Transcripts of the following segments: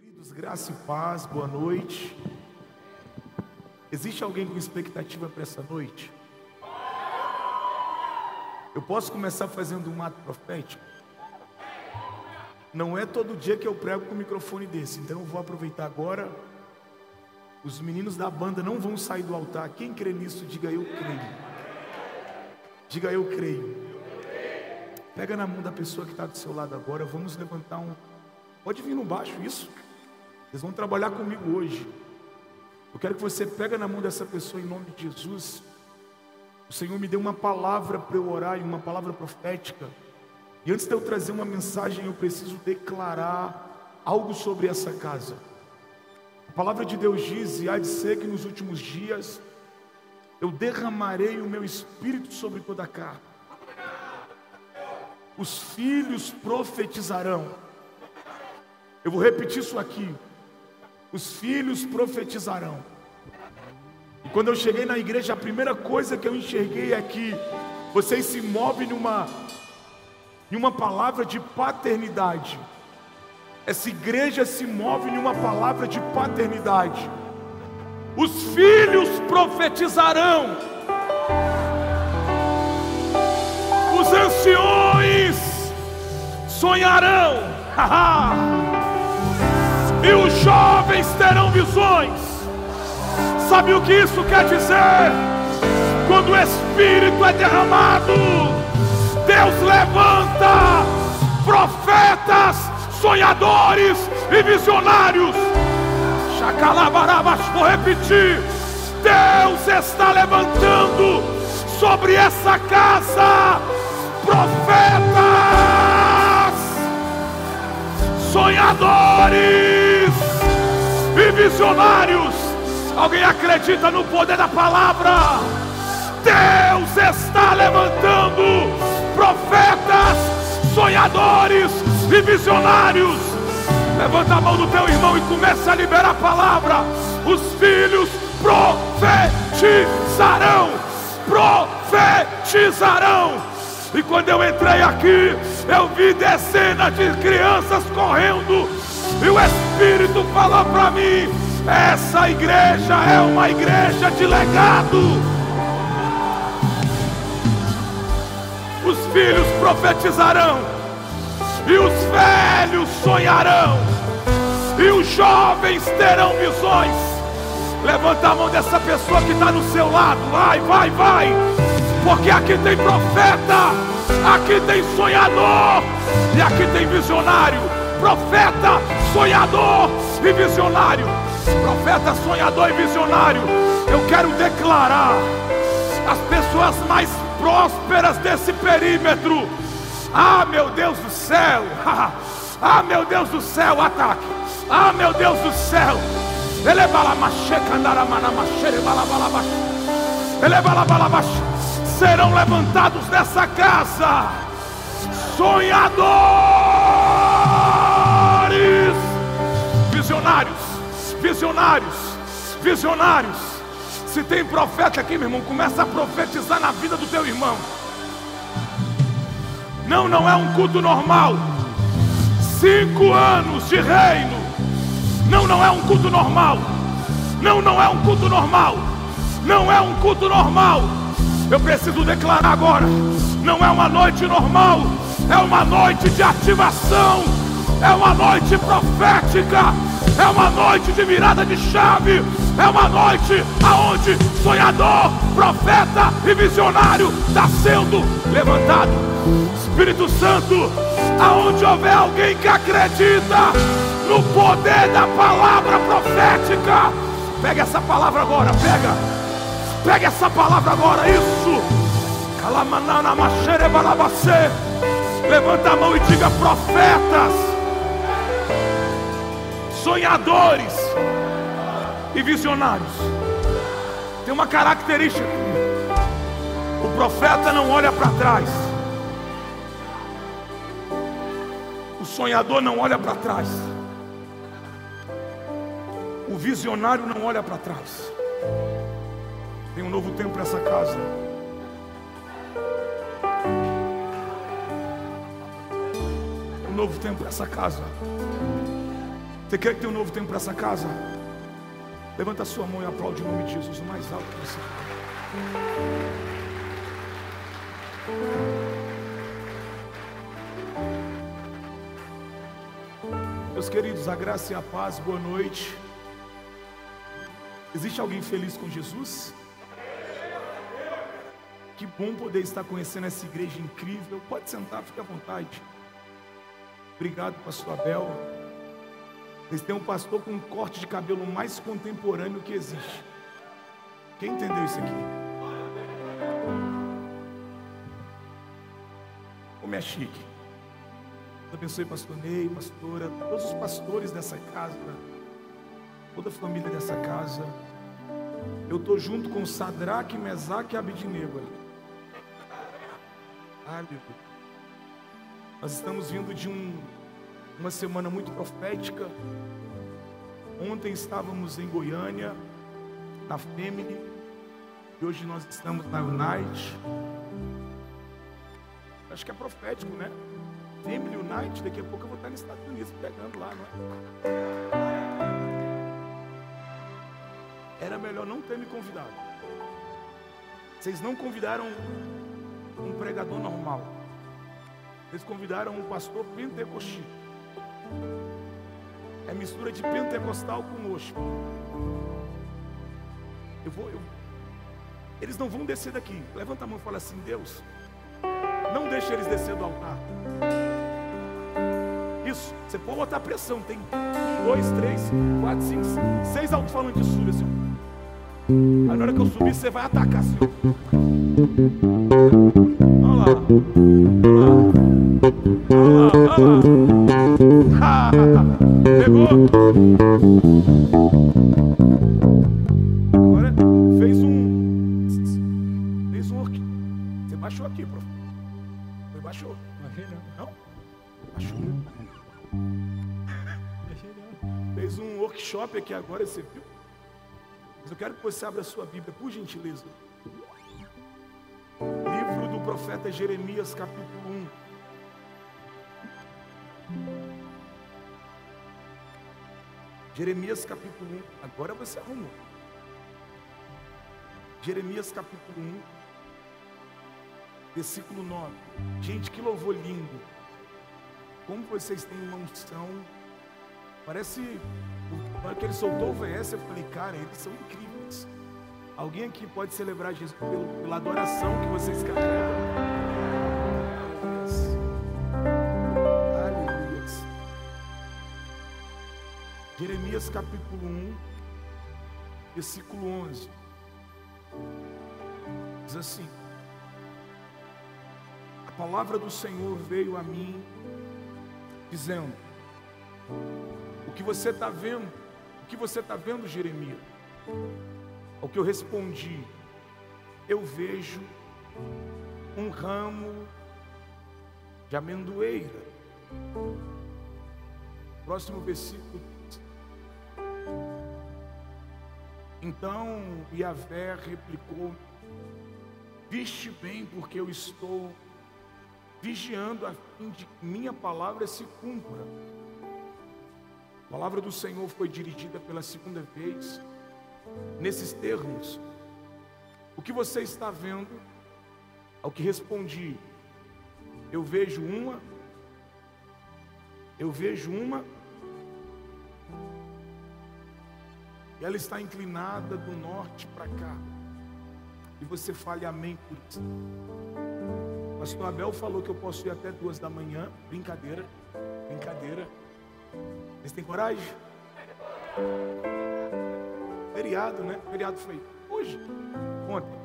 Queridos, graça e paz, boa noite. Existe alguém com expectativa para essa noite? Eu posso começar fazendo um ato profético? Não é todo dia que eu prego com o microfone desse, então eu vou aproveitar agora. Os meninos da banda não vão sair do altar. Quem crê nisso, diga eu creio. Diga eu creio. Pega na mão da pessoa que está do seu lado agora. Vamos levantar um. Pode vir no baixo, isso. Eles vão trabalhar comigo hoje. Eu quero que você pegue na mão dessa pessoa em nome de Jesus. O Senhor me deu uma palavra para eu orar e uma palavra profética. E antes de eu trazer uma mensagem, eu preciso declarar algo sobre essa casa. A palavra de Deus diz: e há de ser que nos últimos dias eu derramarei o meu espírito sobre toda a carne. Os filhos profetizarão. Eu vou repetir isso aqui os filhos profetizarão. E quando eu cheguei na igreja, a primeira coisa que eu enxerguei é que vocês se movem numa, em uma palavra de paternidade. Essa igreja se move em uma palavra de paternidade. Os filhos profetizarão. Os anciões sonharão. e os jovens terão visões. Sabe o que isso quer dizer? Quando o Espírito é derramado, Deus levanta profetas, sonhadores e visionários. Chacalabarabas, vou repetir. Deus está levantando sobre essa casa profetas sonhadores e visionários. Alguém acredita no poder da palavra? Deus está levantando profetas, sonhadores e visionários. Levanta a mão do teu irmão e começa a liberar a palavra. Os filhos profetizarão. Profetizarão e quando eu entrei aqui, eu vi dezenas de crianças correndo. E o Espírito falou para mim: essa igreja é uma igreja de legado. Os filhos profetizarão, e os velhos sonharão, e os jovens terão visões. Levanta a mão dessa pessoa que está no seu lado. Vai, vai, vai porque aqui tem profeta, aqui tem sonhador e aqui tem visionário. Profeta, sonhador e visionário. Profeta, sonhador e visionário. Eu quero declarar as pessoas mais prósperas desse perímetro. Ah, meu Deus do céu! Ah, meu Deus do céu, ataque! Ah, meu Deus do céu! Balabalabash serão levantados nessa casa sonhadores, visionários, visionários, visionários. Se tem profeta aqui, meu irmão, começa a profetizar na vida do teu irmão. Não, não é um culto normal. Cinco anos de reino. Não, não é um culto normal. Não, não é um culto normal. Não é um culto normal. Eu preciso declarar agora: não é uma noite normal, é uma noite de ativação, é uma noite profética, é uma noite de virada de chave, é uma noite aonde sonhador, profeta e visionário está sendo levantado. Espírito Santo, aonde houver alguém que acredita no poder da palavra profética, pega essa palavra agora, pega. Pega essa palavra agora, isso. Levanta a mão e diga profetas, sonhadores e visionários. Tem uma característica. O profeta não olha para trás. O sonhador não olha para trás. O visionário não olha para trás. Tem um novo tempo para essa casa. Um novo tempo para essa casa. Você quer que tenha um novo tempo para essa casa? Levanta a sua mão e aplaude o nome de Jesus o mais alto que você Meus queridos, a graça e a paz, boa noite. Existe alguém feliz com Jesus? Que bom poder estar conhecendo essa igreja incrível. Pode sentar, fique à vontade. Obrigado, pastor Abel. Vocês têm um pastor com um corte de cabelo mais contemporâneo que existe. Quem entendeu isso aqui? Como é chique. Abençoe pastor Ney, pastora, todos os pastores dessa casa, toda a família dessa casa. Eu estou junto com Sadraque, Mesaque e Abidnego ali. Aleluia. Nós estamos vindo de um uma semana muito profética. Ontem estávamos em Goiânia, na Femini, e hoje nós estamos na Unite. Acho que é profético, né? Family Unite, daqui a pouco eu vou estar nos Estados Unidos pegando lá, não é? Era melhor não ter me convidado. Vocês não convidaram um pregador normal. Vocês convidaram um pastor pentecostino. É mistura de pentecostal com osho. Eu vou, eu... Eles não vão descer daqui. Levanta a mão e fala assim: Deus, não deixe eles descer do altar. Isso, você pode botar pressão. Tem dois, três, quatro, cinco, seis alto-falantes subem assim. Aí na hora que eu subir, você vai atacar assim. Olha lá. Olha lá. Olha lá. Olha lá. Pegou? Agora fez um. Fez um work. Você baixou aqui, prof. Foi baixou. Não. Não? Baixou. Workshop aqui agora, você viu? Mas eu quero que você abra a sua Bíblia, por gentileza. Livro do profeta Jeremias, capítulo 1. Jeremias capítulo 1. Agora você arrumou. Jeremias capítulo 1, versículo 9. Gente, que louvor lindo. Como vocês têm uma unção. Parece. Na que ele soltou o VS, eu falei, cara, eles são incríveis. Alguém aqui pode celebrar Jesus pelo- pela adoração que vocês carregam. Aleluia. Jeremias capítulo 1, versículo 11. Diz assim: A palavra do Senhor veio a mim, dizendo: O que você está vendo? O que você está vendo, Jeremias? Ao que eu respondi: Eu vejo um ramo de amendoeira. Próximo versículo. Então Yahvé replicou: Viste bem, porque eu estou vigiando a fim de que minha palavra se cumpra. A palavra do Senhor foi dirigida pela segunda vez, nesses termos. O que você está vendo? Ao que respondi, eu vejo uma, eu vejo uma, e ela está inclinada do norte para cá. E você fale amém por isso. Pastor Abel falou que eu posso ir até duas da manhã. Brincadeira, brincadeira. Vocês têm coragem? Feriado, né? Feriado foi hoje, ontem,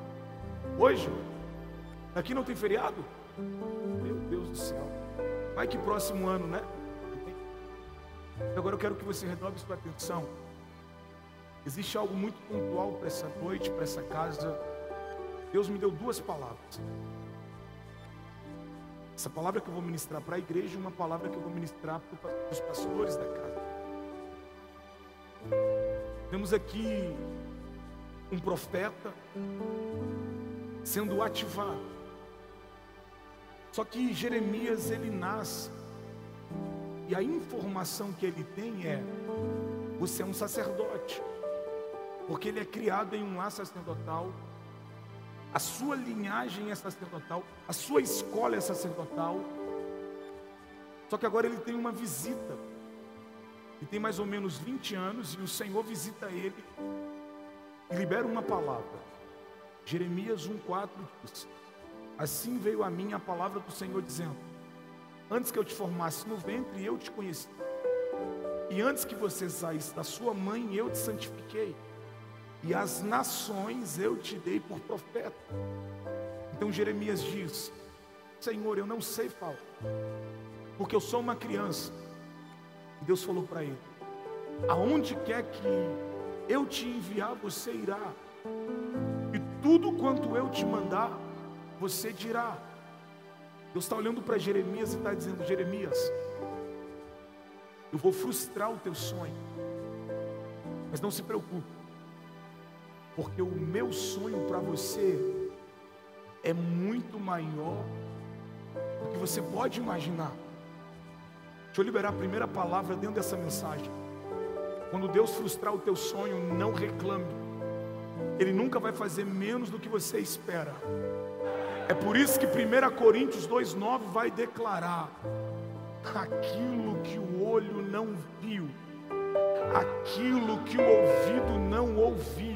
hoje. Aqui não tem feriado? Meu Deus do céu. Vai que próximo ano, né? Agora eu quero que você redobre sua atenção. Existe algo muito pontual para essa noite, para essa casa. Deus me deu duas palavras. Essa palavra que eu vou ministrar para a igreja e uma palavra que eu vou ministrar para os pastores da casa. Temos aqui um profeta sendo ativado. Só que Jeremias ele nasce e a informação que ele tem é: Você é um sacerdote, porque ele é criado em um lar sacerdotal. A sua linhagem é sacerdotal, a sua escola é sacerdotal. Só que agora ele tem uma visita. Ele tem mais ou menos 20 anos e o Senhor visita ele e libera uma palavra. Jeremias 1,4 diz: Assim veio a mim a palavra do Senhor dizendo: Antes que eu te formasse no ventre, eu te conheci. E antes que você saísse da sua mãe, eu te santifiquei. E as nações eu te dei por profeta. Então Jeremias diz: Senhor, eu não sei falar, porque eu sou uma criança. E Deus falou para ele: Aonde quer que eu te enviar, você irá. E tudo quanto eu te mandar, você dirá. Deus está olhando para Jeremias e está dizendo: Jeremias, eu vou frustrar o teu sonho, mas não se preocupe, porque o meu sonho para você é muito maior do que você pode imaginar. Deixa eu liberar a primeira palavra dentro dessa mensagem. Quando Deus frustrar o teu sonho, não reclame. Ele nunca vai fazer menos do que você espera. É por isso que 1 Coríntios 2,9 vai declarar: aquilo que o olho não viu, aquilo que o ouvido não ouviu,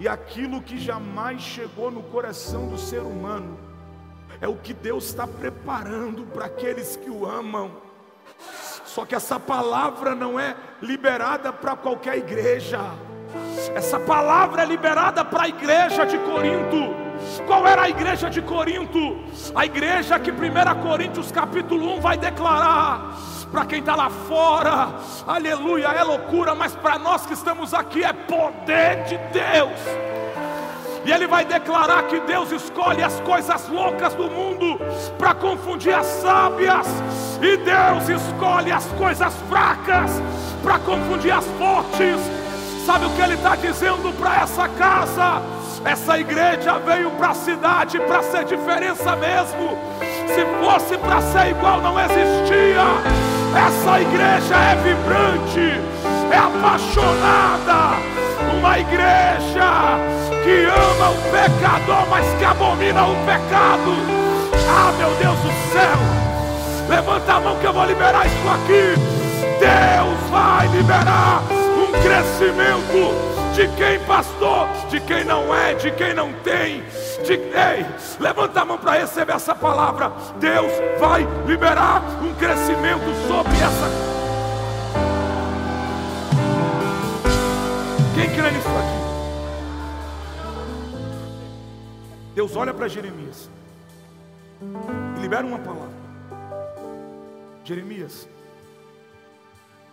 e aquilo que jamais chegou no coração do ser humano, é o que Deus está preparando para aqueles que o amam. Só que essa palavra não é liberada para qualquer igreja. Essa palavra é liberada para a igreja de Corinto. Qual era a igreja de Corinto? A igreja que 1 Coríntios capítulo 1 vai declarar. Para quem está lá fora, aleluia, é loucura, mas para nós que estamos aqui é poder de Deus. E ele vai declarar que Deus escolhe as coisas loucas do mundo para confundir as sábias, e Deus escolhe as coisas fracas para confundir as fortes. Sabe o que ele está dizendo para essa casa? Essa igreja veio para a cidade para ser diferença mesmo. Se fosse para ser igual, não existia. Essa igreja é vibrante, é apaixonada. Uma igreja que ama o pecador, mas que abomina o pecado. Ah, meu Deus do céu! Levanta a mão que eu vou liberar isso aqui. Deus vai liberar um crescimento de quem pastor, de quem não é, de quem não tem. Ei, levanta a mão para receber essa palavra. Deus vai liberar um crescimento sobre essa. Quem crê nisso aqui? Deus olha para Jeremias e libera uma palavra. Jeremias,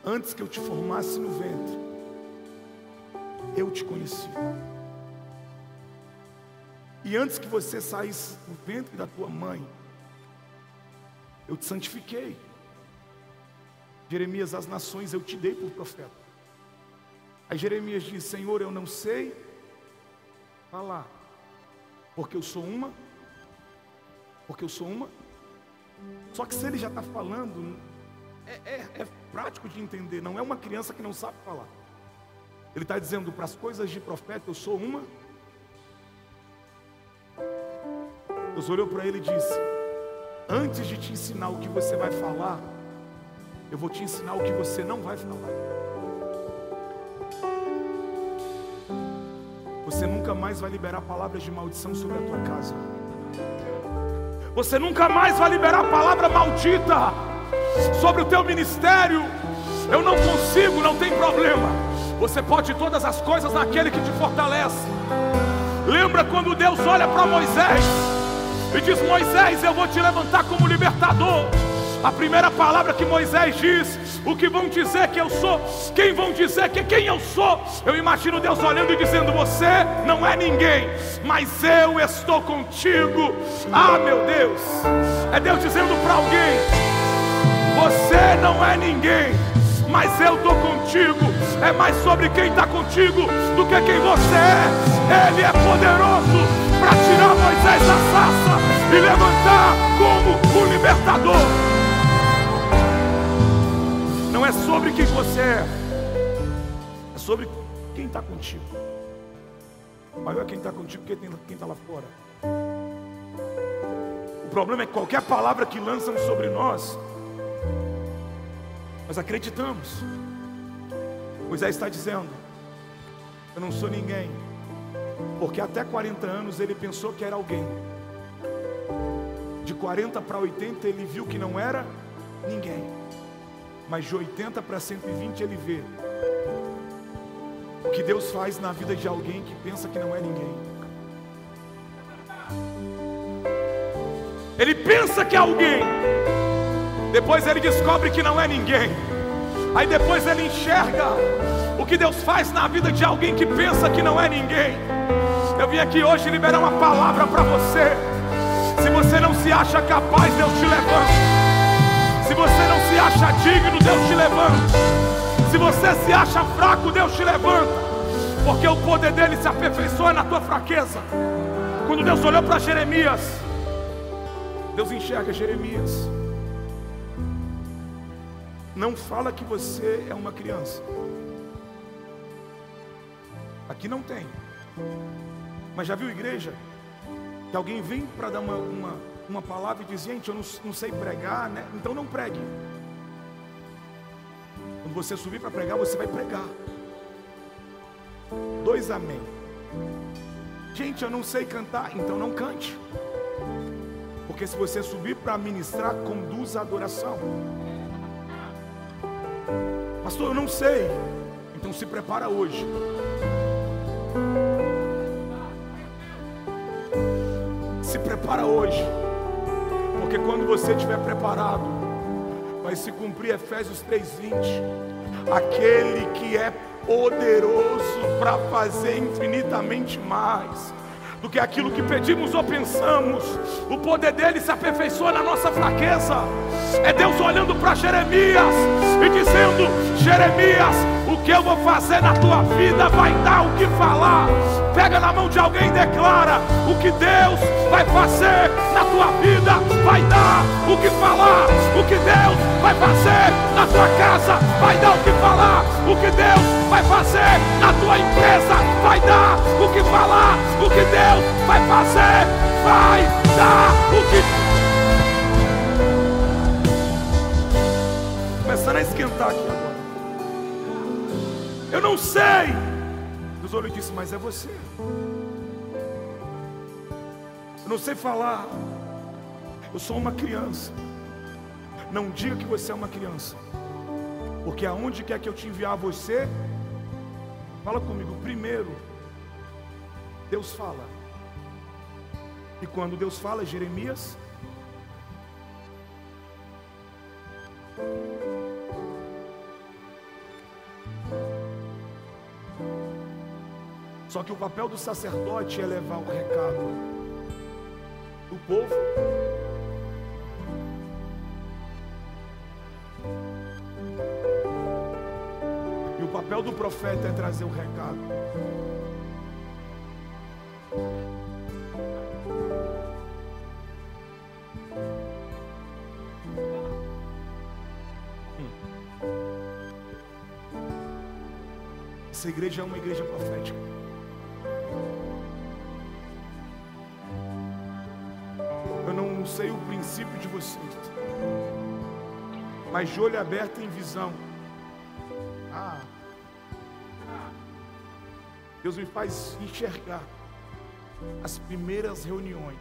antes que eu te formasse no ventre, eu te conheci. E antes que você saísse do ventre da tua mãe, eu te santifiquei. Jeremias, as nações eu te dei por profeta. Aí Jeremias diz: Senhor, eu não sei falar, porque eu sou uma, porque eu sou uma. Só que se ele já está falando, é, é, é prático de entender, não é uma criança que não sabe falar. Ele está dizendo para as coisas de profeta, eu sou uma. Deus olhou para ele e disse: Antes de te ensinar o que você vai falar, eu vou te ensinar o que você não vai falar. Você nunca mais vai liberar palavras de maldição sobre a tua casa. Você nunca mais vai liberar palavra maldita sobre o teu ministério. Eu não consigo, não tem problema. Você pode todas as coisas naquele que te fortalece. Lembra quando Deus olha para Moisés e diz: Moisés, eu vou te levantar como libertador. A primeira palavra que Moisés diz: O que vão dizer que eu sou? Quem vão dizer que quem eu sou? Eu imagino Deus olhando e dizendo: Você não é ninguém, mas eu estou contigo. Ah, meu Deus! É Deus dizendo para alguém: Você não é ninguém, mas eu estou contigo. É mais sobre quem está contigo do que quem você é. Ele é poderoso para tirar Moisés da sarça e levantar como o libertador. Não é sobre quem você é, sobre quem está contigo. Maior é quem está contigo que quem está lá fora. O problema é que qualquer palavra que lançam sobre nós, nós acreditamos. Moisés está dizendo: Eu não sou ninguém, porque até 40 anos ele pensou que era alguém. De 40 para 80 ele viu que não era ninguém. Mas de 80 para 120 ele vê o que Deus faz na vida de alguém que pensa que não é ninguém. Ele pensa que é alguém, depois ele descobre que não é ninguém. Aí depois ele enxerga o que Deus faz na vida de alguém que pensa que não é ninguém. Eu vim aqui hoje liberar uma palavra para você. Se você não se acha capaz, Deus te levanta. Se você não se acha digno, Deus te levanta. Se você se acha fraco, Deus te levanta. Porque o poder dele se aperfeiçoa na tua fraqueza. Quando Deus olhou para Jeremias, Deus enxerga Jeremias. Não fala que você é uma criança. Aqui não tem. Mas já viu igreja? Que alguém vem para dar uma, uma, uma, palavra e diz, gente, eu não, não sei pregar, né? Então não pregue. Quando você subir para pregar, você vai pregar. Dois amém. Gente, eu não sei cantar, então não cante. Porque se você subir para ministrar, conduz a adoração. Pastor, eu não sei. Então se prepara hoje. Prepara hoje. Porque quando você estiver preparado, vai se cumprir Efésios 3:20. Aquele que é poderoso para fazer infinitamente mais do que aquilo que pedimos ou pensamos. O poder dele se aperfeiçoa na nossa fraqueza. É Deus olhando para Jeremias e dizendo: Jeremias, o que eu vou fazer na tua vida vai dar o que falar. Pega na mão de alguém e declara: o que Deus vai fazer na tua vida vai dar o que falar. O que Deus vai fazer na tua casa vai dar o que falar. O que Deus vai fazer na tua empresa vai dar o que falar. O que Deus vai fazer vai dar o que Começando a esquentar aqui agora. Eu não sei. Deus olhou e disse: Mas é você. Eu não sei falar. Eu sou uma criança. Não diga que você é uma criança. Porque aonde quer que eu te enviar você, fala comigo. Primeiro, Deus fala. E quando Deus fala, Jeremias. Só que o papel do sacerdote é levar o recado do povo. Do profeta é trazer o recado. Essa igreja é uma igreja profética. sei o princípio de vocês, mas de olho aberto em visão. Deus me faz enxergar as primeiras reuniões.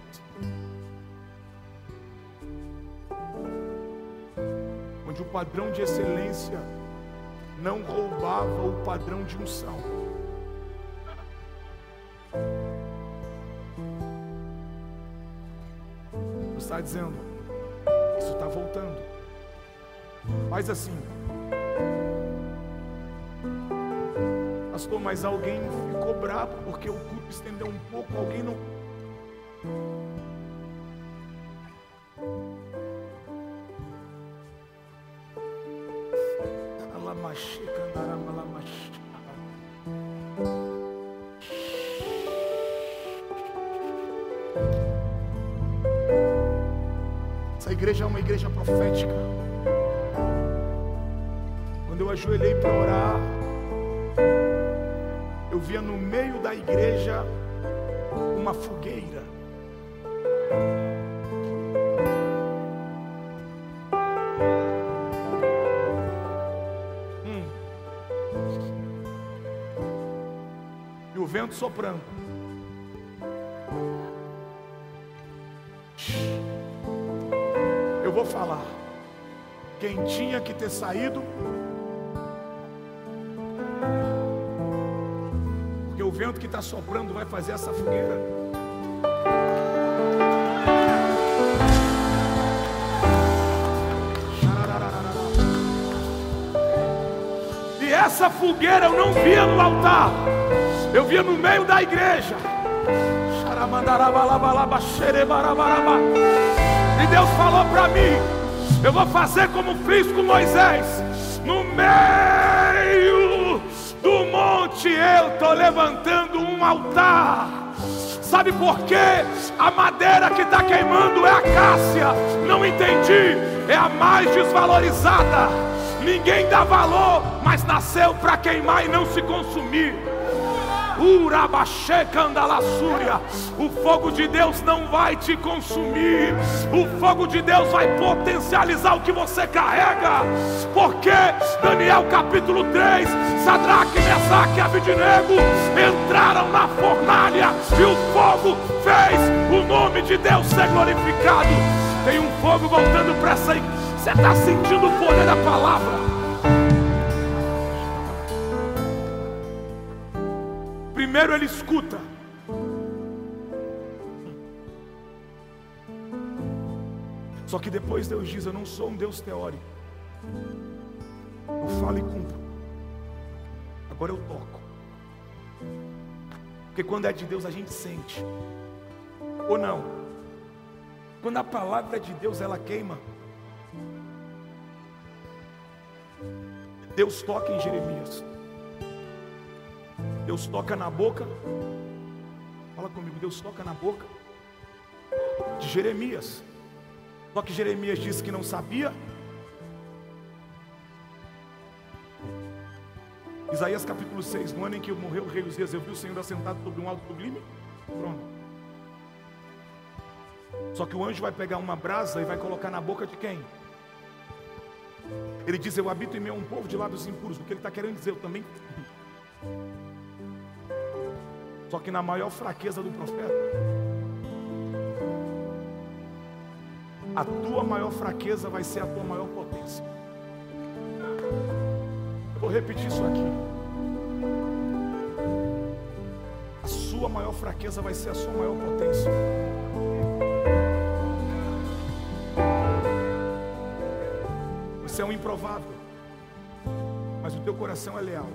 Onde o padrão de excelência não roubava o padrão de unção. está dizendo: Isso está voltando. Faz assim. Pastor, mas alguém ficou bravo porque o culto estendeu um pouco, alguém não. igreja é uma igreja profética. Quando eu ajoelhei para orar, via no meio da igreja uma fogueira. Hum. E o vento soprando. Eu vou falar. Quem tinha que ter saído vento que está soprando vai fazer essa fogueira. E essa fogueira eu não via no altar, eu via no meio da igreja. E Deus falou para mim: Eu vou fazer como fiz com Moisés, no meio monte eu estou levantando um altar. Sabe por quê? A madeira que está queimando é a cássia. Não entendi. É a mais desvalorizada. Ninguém dá valor, mas nasceu para queimar e não se consumir. O fogo de Deus não vai te consumir. O fogo de Deus vai potencializar o que você carrega. Porque Daniel capítulo 3, Sadraque, Mesaque e Abidinego entraram na fornalha e o fogo fez o nome de Deus ser glorificado. Tem um fogo voltando para essa. Você está sentindo o poder da palavra? Primeiro ele escuta. Só que depois Deus diz: Eu não sou um Deus teórico. Eu falo e cumpro. Agora eu toco. Porque quando é de Deus a gente sente. Ou não? Quando a palavra é de Deus ela queima. Deus toca em Jeremias. Deus toca na boca. Fala comigo, Deus toca na boca de Jeremias. Só que Jeremias disse que não sabia. Isaías capítulo 6, no ano em que morreu o rei Uzias, eu vi o Senhor assentado sobre um alto sublime. Pronto. Só que o anjo vai pegar uma brasa e vai colocar na boca de quem? Ele diz: Eu habito em meio a um povo de lábios impuros. O que ele está querendo dizer? Eu também. Só que na maior fraqueza do profeta, a tua maior fraqueza vai ser a tua maior potência. Eu vou repetir isso aqui. A sua maior fraqueza vai ser a sua maior potência. Você é um improvável, mas o teu coração é leal.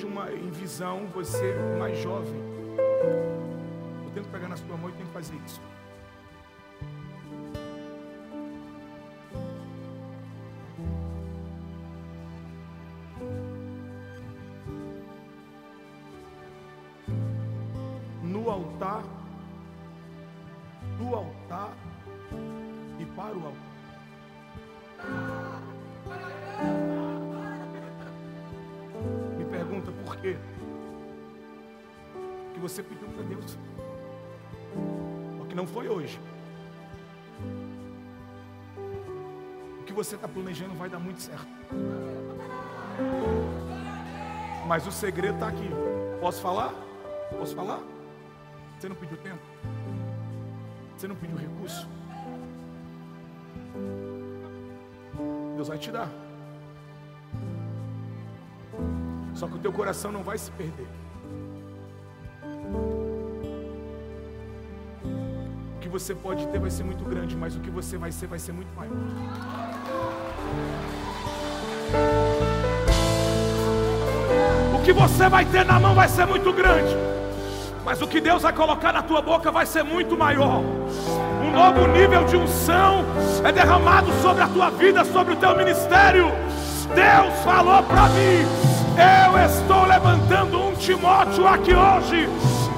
Vejo uma em visão você mais jovem. Eu tento pegar na sua mão e tenho que fazer isso. Você está planejando vai dar muito certo. Mas o segredo está aqui. Posso falar? Posso falar? Você não pediu tempo? Você não pediu recurso? Deus vai te dar. Só que o teu coração não vai se perder. O que você pode ter vai ser muito grande, mas o que você vai ser vai ser muito maior. O que você vai ter na mão vai ser muito grande, mas o que Deus vai colocar na tua boca vai ser muito maior. Um novo nível de unção é derramado sobre a tua vida, sobre o teu ministério. Deus falou para mim eu estou levantando um Timóteo aqui hoje.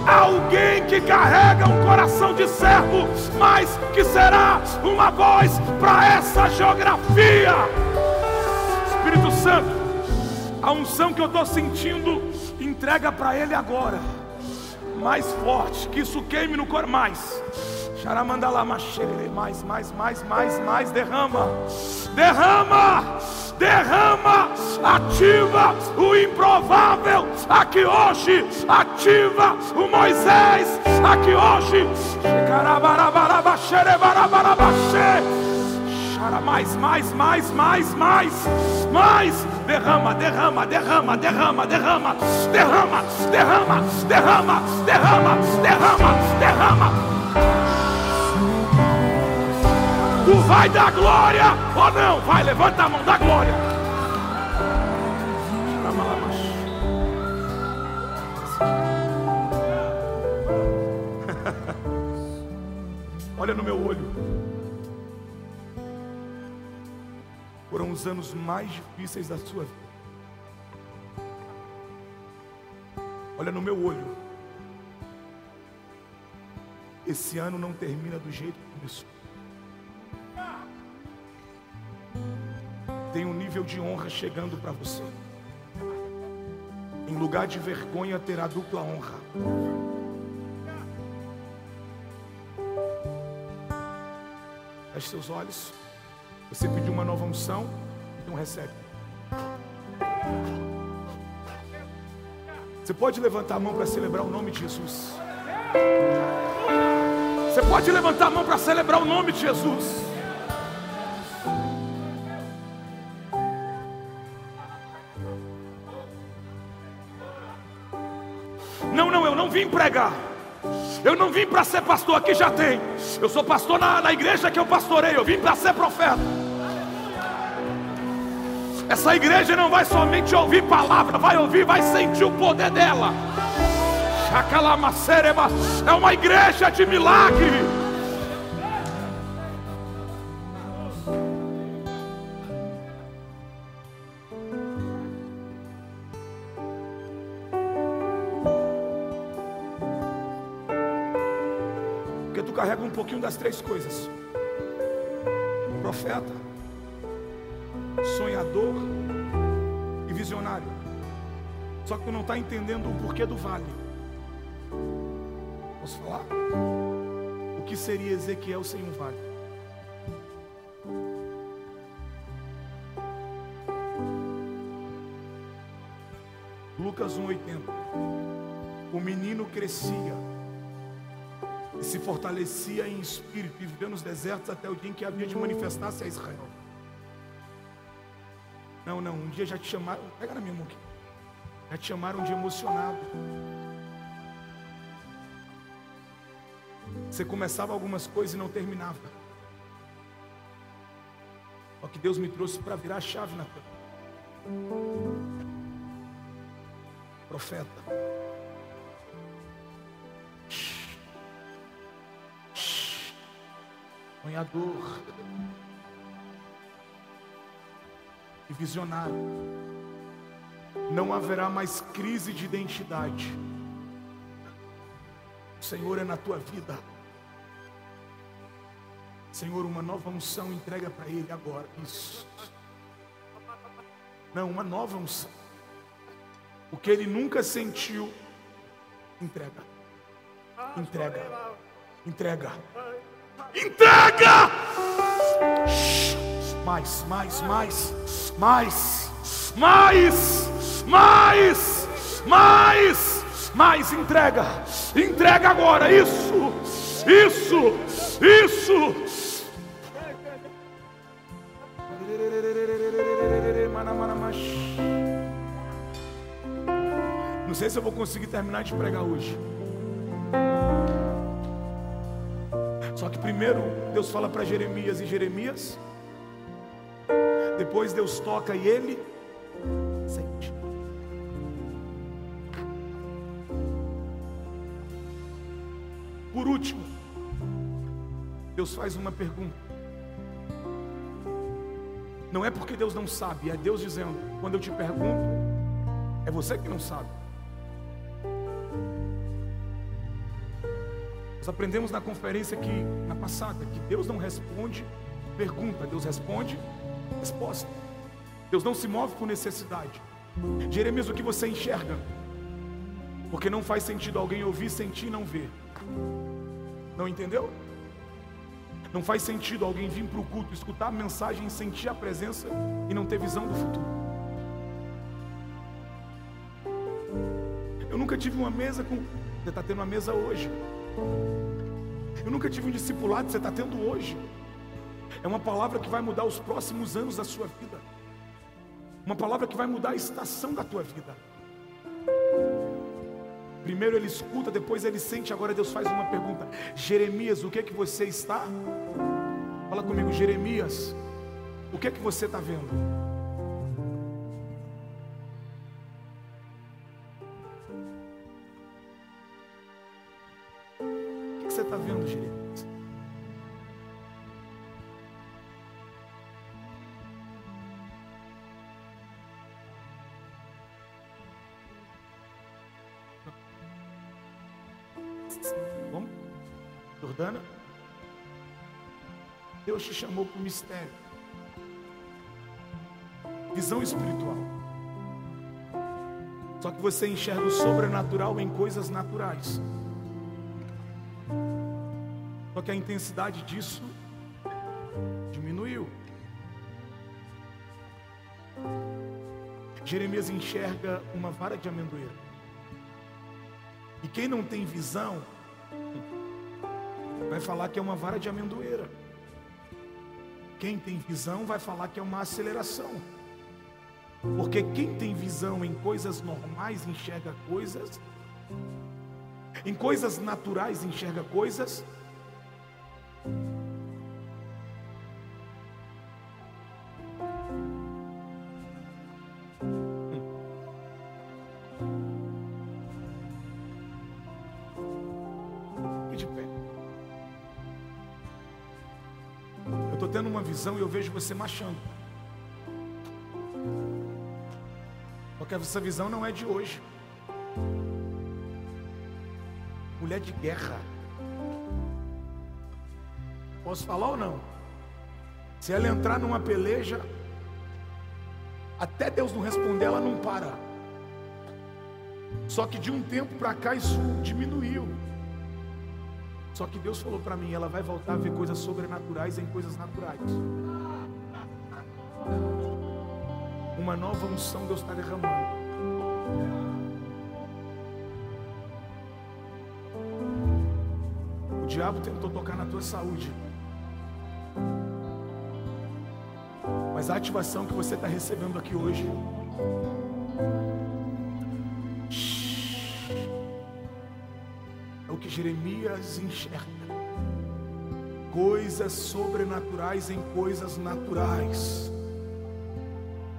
Alguém que carrega um coração de servo, mas que será uma voz para essa geografia. Espírito Santo, a unção que eu estou sentindo, entrega para Ele agora. Mais forte, que isso queime no coração. Mais. Mais, mais, mais, mais, mais, derrama, derrama, derrama, ativa o improvável, aqui hoje, ativa o Moisés, aqui hoje, mais, mais, mais, mais, mais, mais, derrama, derrama, derrama, derrama, derrama, derrama, derrama, derrama, derrama, derrama, derrama. Tu vai dar glória ou não? Vai, levanta a mão, dá glória. Olha no meu olho. Foram os anos mais difíceis da sua vida. Olha no meu olho. Esse ano não termina do jeito que começou. Tem um nível de honra chegando para você. Em lugar de vergonha, terá dupla honra. Feche seus olhos. Você pediu uma nova unção, então recebe. Você pode levantar a mão para celebrar o nome de Jesus. Você pode levantar a mão para celebrar o nome de Jesus. Vim pregar. Eu não vim para ser pastor, aqui já tem. Eu sou pastor na, na igreja que eu pastorei. Eu vim para ser profeta. Essa igreja não vai somente ouvir palavra, vai ouvir, vai sentir o poder dela. É uma igreja de milagre. Pouquinho das três coisas: profeta, sonhador e visionário. Só que não está entendendo o porquê do vale. Posso falar? O que seria Ezequiel sem um vale? Se fortalecia em espírito e viveu nos desertos até o dia em que havia de manifestar-se a Israel. Não, não, um dia já te chamaram, pega na minha mão aqui. Já te chamaram de emocionado. Você começava algumas coisas e não terminava. Só que Deus me trouxe para virar a chave na tua. Profeta. Sonhador. E visionário. Não haverá mais crise de identidade. O Senhor é na tua vida. Senhor, uma nova unção entrega para Ele agora. Isso. Não, uma nova unção. O que Ele nunca sentiu, entrega. Entrega. Entrega. Entrega! Mais, mais, mais, mais, mais, mais, mais, mais, entrega, entrega agora, isso, isso, isso. Não sei se eu vou conseguir terminar de pregar hoje. Primeiro Deus fala para Jeremias e Jeremias, depois Deus toca e ele sente. Por último, Deus faz uma pergunta. Não é porque Deus não sabe, é Deus dizendo: quando eu te pergunto, é você que não sabe. Nós aprendemos na conferência que na passada que Deus não responde pergunta, Deus responde resposta. Deus não se move por necessidade. Jeremias, o que você enxerga? Porque não faz sentido alguém ouvir, sentir e não ver. Não entendeu? Não faz sentido alguém vir para o culto, escutar a mensagem, sentir a presença e não ter visão do futuro. Eu nunca tive uma mesa com. Você está tendo uma mesa hoje. Eu nunca tive um discipulado, você está tendo hoje. É uma palavra que vai mudar os próximos anos da sua vida. Uma palavra que vai mudar a estação da tua vida. Primeiro ele escuta, depois ele sente. Agora Deus faz uma pergunta: Jeremias, o que é que você está? Fala comigo, Jeremias, o que é que você está vendo? Vamos? Jordana? Deus te chamou para o mistério. Visão espiritual. Só que você enxerga o sobrenatural em coisas naturais. Só que a intensidade disso diminuiu. Jeremias enxerga uma vara de amendoeira. E quem não tem visão vai falar que é uma vara de amendoeira. Quem tem visão vai falar que é uma aceleração. Porque quem tem visão em coisas normais enxerga coisas, em coisas naturais enxerga coisas. E eu vejo você marchando. Porque essa visão não é de hoje. Mulher de guerra. Posso falar ou não? Se ela entrar numa peleja, até Deus não responder, ela não para. Só que de um tempo para cá isso diminuiu. Só que Deus falou para mim, ela vai voltar a ver coisas sobrenaturais em coisas naturais. Uma nova unção Deus está derramando. O diabo tentou tocar na tua saúde. Mas a ativação que você está recebendo aqui hoje Jeremias enxerga. Coisas sobrenaturais em coisas naturais.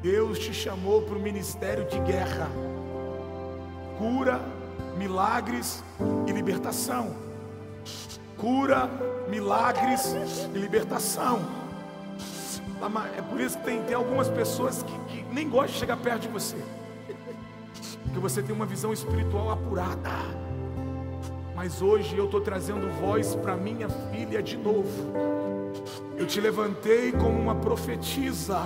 Deus te chamou para o ministério de guerra, cura, milagres e libertação. Cura, milagres e libertação. É por isso que tem, tem algumas pessoas que, que nem gostam de chegar perto de você, porque você tem uma visão espiritual apurada. Mas hoje eu estou trazendo voz para minha filha de novo. Eu te levantei como uma profetisa.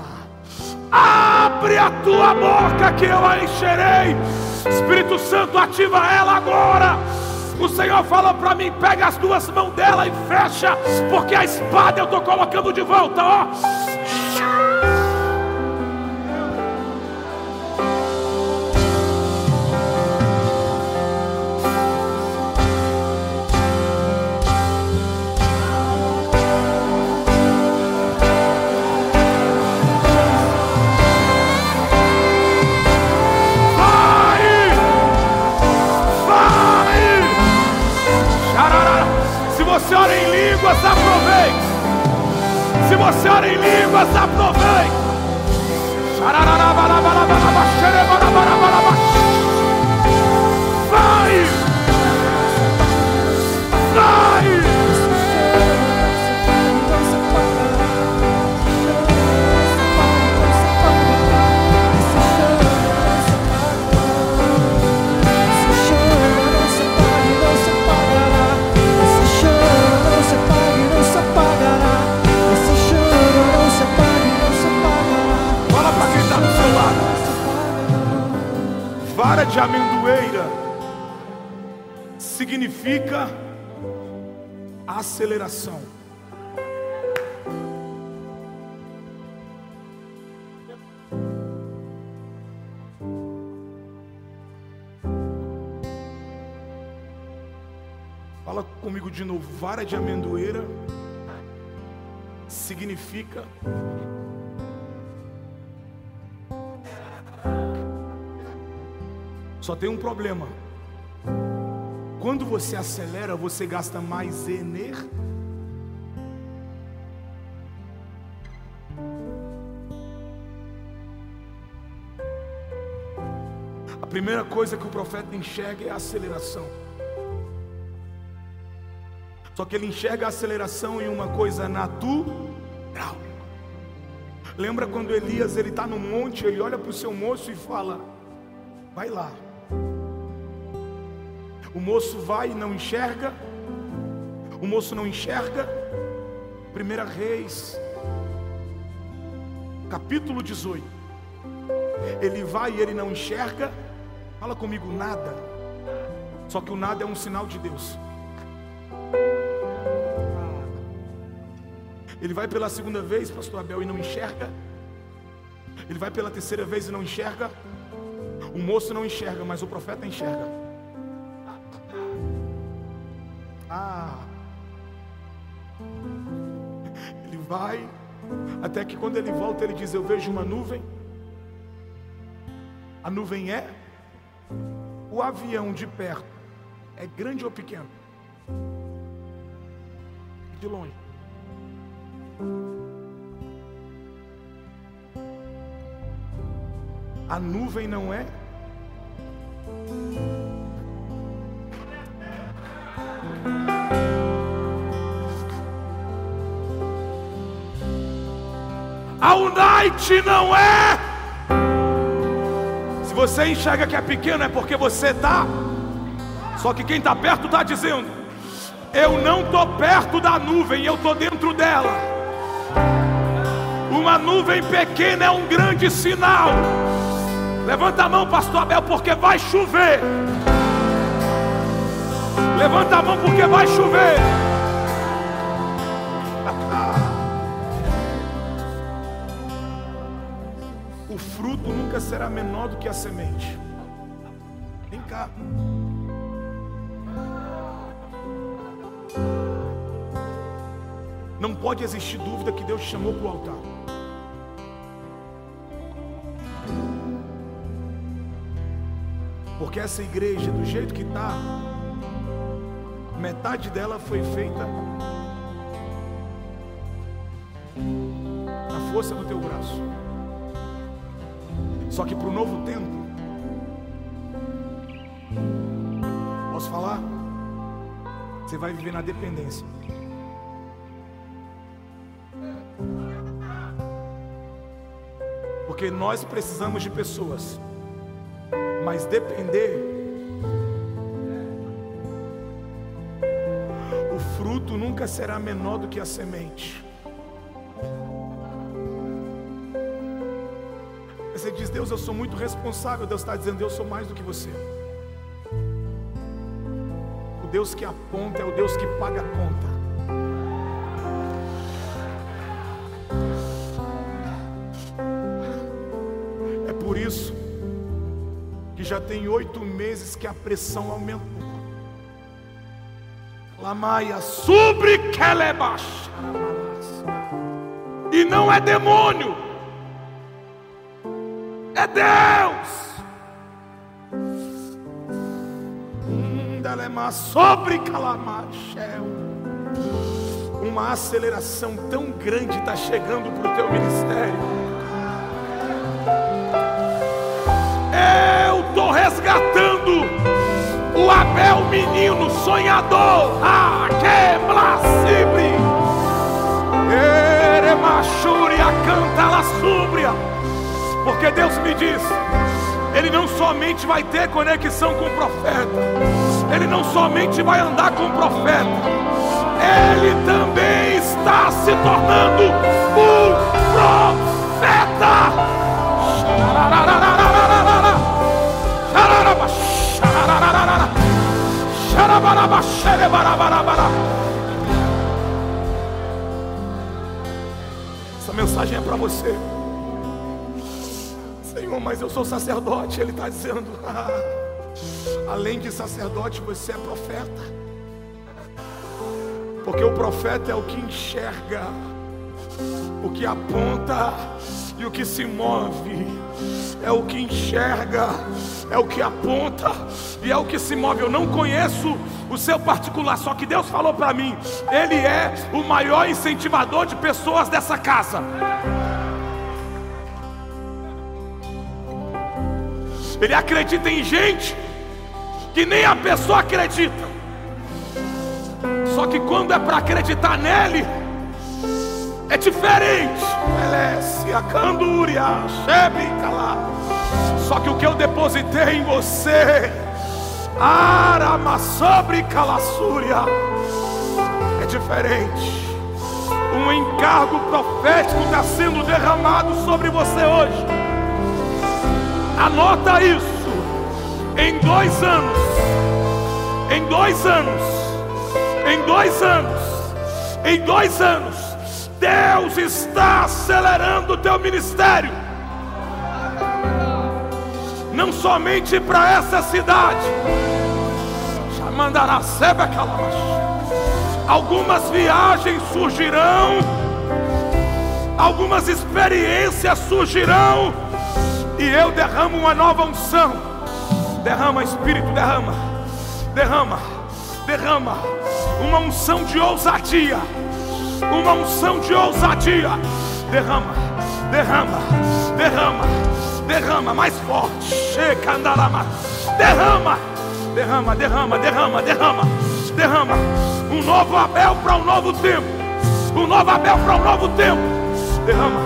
Abre a tua boca que eu a encherei. Espírito Santo, ativa ela agora. O Senhor falou para mim: pega as duas mãos dela e fecha, porque a espada eu estou colocando de volta, ó. Ora em línguas, aproveite. Vara de amendoeira significa aceleração. Fala comigo de novo. Vara de amendoeira significa Só tem um problema. Quando você acelera, você gasta mais energia. A primeira coisa que o profeta enxerga é a aceleração. Só que ele enxerga a aceleração em uma coisa natural. Lembra quando Elias ele está no monte, ele olha para o seu moço e fala: Vai lá. O moço vai e não enxerga. O moço não enxerga. Primeira Reis, capítulo 18. Ele vai e ele não enxerga. Fala comigo, nada. Só que o nada é um sinal de Deus. Ele vai pela segunda vez, pastor Abel, e não enxerga. Ele vai pela terceira vez e não enxerga. O moço não enxerga, mas o profeta enxerga. Até que quando ele volta, ele diz: Eu vejo uma nuvem. A nuvem é o avião de perto. É grande ou pequeno? De longe. A nuvem não é a Unite não é. Se você enxerga que é pequeno, é porque você está. Só que quem está perto está dizendo: Eu não estou perto da nuvem, eu estou dentro dela. Uma nuvem pequena é um grande sinal. Levanta a mão, pastor Abel, porque vai chover. Levanta a mão porque vai chover. O fruto nunca será menor do que a semente. Vem cá. Não pode existir dúvida que Deus te chamou para o altar. Porque essa igreja, do jeito que está, metade dela foi feita na força do teu braço. Só que para o novo tempo, posso falar? Você vai viver na dependência. Porque nós precisamos de pessoas, mas depender, o fruto nunca será menor do que a semente. Deus, eu sou muito responsável. Deus está dizendo, eu sou mais do que você. O Deus que aponta é o Deus que paga a conta. É por isso que já tem oito meses que a pressão aumentou. Lamaia sobre Kelebash. E não é demônio, é Deus. Hum, sobre Calamachel. Uma aceleração tão grande está chegando para o teu ministério. Eu estou resgatando o Abel menino sonhador. Ah, que blasfeme! Eremachúria canta la súbria porque Deus me diz, Ele não somente vai ter conexão com o profeta, Ele não somente vai andar com o profeta, Ele também está se tornando um profeta. Essa mensagem é para você. Mas eu sou sacerdote. Ele está dizendo: além de sacerdote, você é profeta. Porque o profeta é o que enxerga, o que aponta e o que se move. É o que enxerga, é o que aponta e é o que se move. Eu não conheço o seu particular, só que Deus falou para mim: Ele é o maior incentivador de pessoas dessa casa. Ele acredita em gente que nem a pessoa acredita. Só que quando é para acreditar nele, é diferente. Lá. Só que o que eu depositei em você, arama sobre calassúria, é diferente. Um encargo profético está sendo derramado sobre você hoje. Anota isso. Em dois anos, em dois anos, em dois anos, em dois anos, Deus está acelerando o teu ministério. Não somente para essa cidade. Chamandará Algumas viagens surgirão, algumas experiências surgirão, e eu derramo uma nova unção. Derrama, Espírito, derrama, derrama, derrama uma unção de ousadia, uma unção de ousadia. Derrama, derrama, derrama, derrama mais forte. Chega, andarama. Derrama, derrama, derrama, derrama, derrama, derrama. Um novo Abel para um novo tempo. Um novo Abel para um novo tempo. Derrama,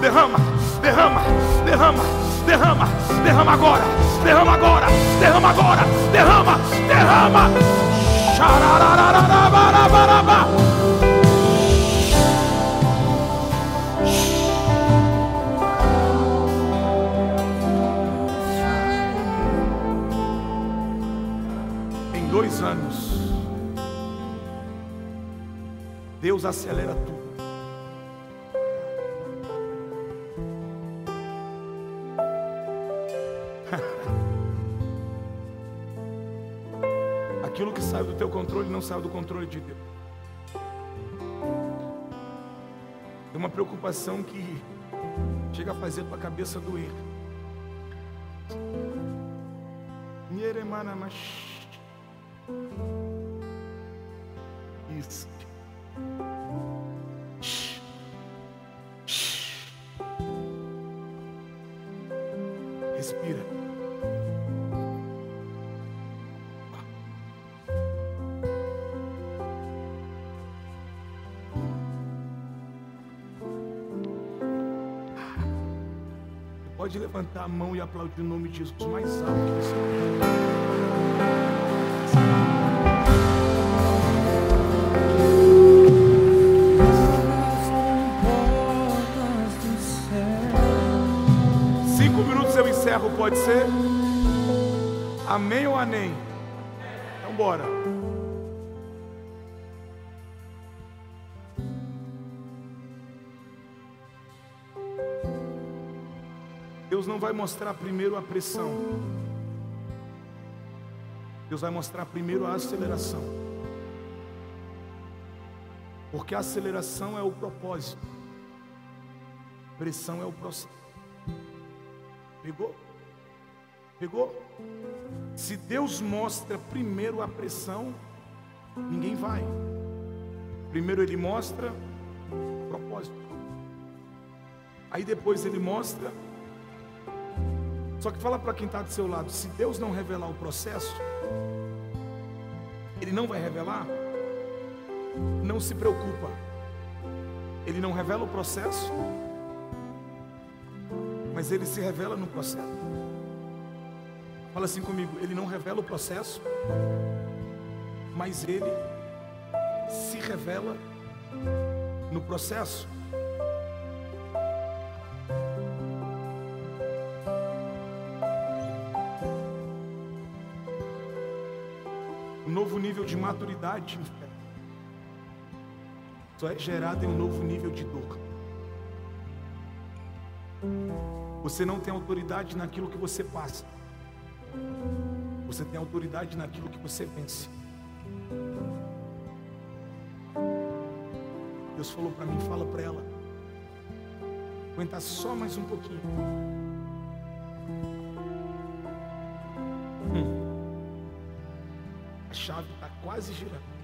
derrama, derrama, derrama, derrama, derrama agora, derrama agora, derrama agora, derrama, derrama. Em dois anos, Deus acelera tudo. Teu controle não saiu do controle de Deus. É uma preocupação que chega a fazer tua cabeça doer. Isso. Pode levantar a mão e aplaudir o nome de Jesus mais alto que você Cinco minutos eu encerro, pode ser? Amém ou amém? Então bora. Não vai mostrar primeiro a pressão. Deus vai mostrar primeiro a aceleração. Porque a aceleração é o propósito. Pressão é o processo. Pegou? Pegou? Se Deus mostra primeiro a pressão, ninguém vai. Primeiro ele mostra o propósito. Aí depois ele mostra só que fala para quem está do seu lado: se Deus não revelar o processo, Ele não vai revelar. Não se preocupa. Ele não revela o processo, mas Ele se revela no processo. Fala assim comigo: Ele não revela o processo, mas Ele se revela no processo. Maturidade só é gerado em um novo nível de dor. Você não tem autoridade naquilo que você passa. Você tem autoridade naquilo que você vence. Deus falou para mim, fala para ela. Aguentar só mais um pouquinho. Quase girando.